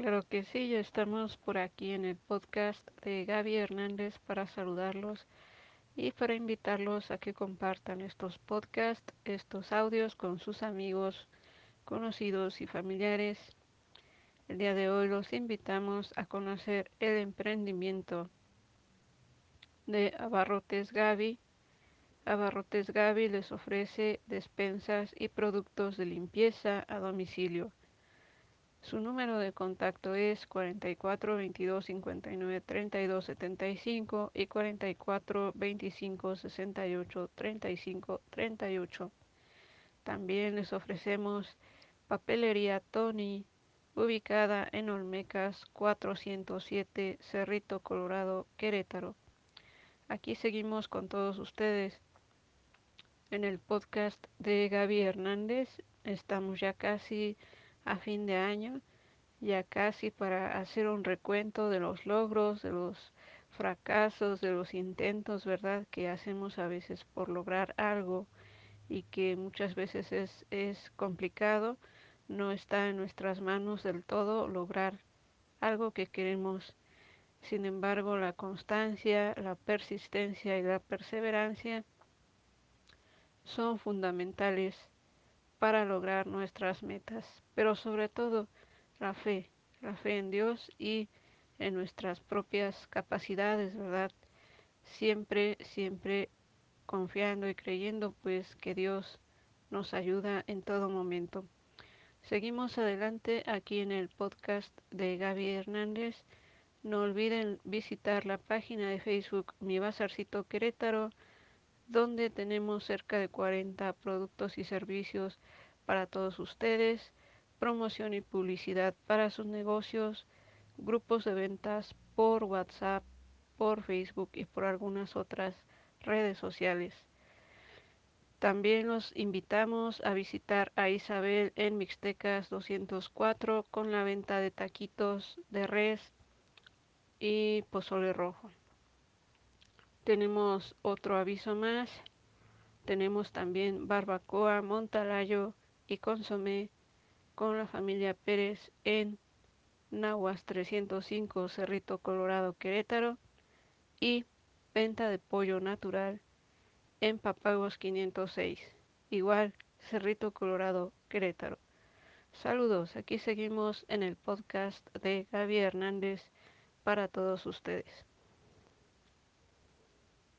Claro que sí, ya estamos por aquí en el podcast de Gaby Hernández para saludarlos y para invitarlos a que compartan estos podcasts, estos audios con sus amigos, conocidos y familiares. El día de hoy los invitamos a conocer el emprendimiento de Abarrotes Gaby. Abarrotes Gaby les ofrece despensas y productos de limpieza a domicilio su número de contacto es 44 22 59 32 75 y 44 25 68 35 38. También les ofrecemos papelería Tony, ubicada en Olmecas 407 Cerrito Colorado, Querétaro. Aquí seguimos con todos ustedes en el podcast de Gaby Hernández. Estamos ya casi a fin de año, ya casi para hacer un recuento de los logros, de los fracasos, de los intentos, ¿verdad? Que hacemos a veces por lograr algo y que muchas veces es, es complicado, no está en nuestras manos del todo lograr algo que queremos. Sin embargo, la constancia, la persistencia y la perseverancia son fundamentales para lograr nuestras metas, pero sobre todo la fe, la fe en Dios y en nuestras propias capacidades, ¿verdad? Siempre, siempre confiando y creyendo pues que Dios nos ayuda en todo momento. Seguimos adelante aquí en el podcast de Gaby Hernández. No olviden visitar la página de Facebook Mi Bazarcito Querétaro donde tenemos cerca de 40 productos y servicios para todos ustedes, promoción y publicidad para sus negocios, grupos de ventas por WhatsApp, por Facebook y por algunas otras redes sociales. También los invitamos a visitar a Isabel en Mixtecas 204 con la venta de taquitos de res y pozole rojo. Tenemos otro aviso más. Tenemos también barbacoa, montalayo y consomé con la familia Pérez en Nahuas 305, Cerrito Colorado, Querétaro. Y venta de pollo natural en Papagos 506, igual Cerrito Colorado, Querétaro. Saludos, aquí seguimos en el podcast de Gaby Hernández para todos ustedes.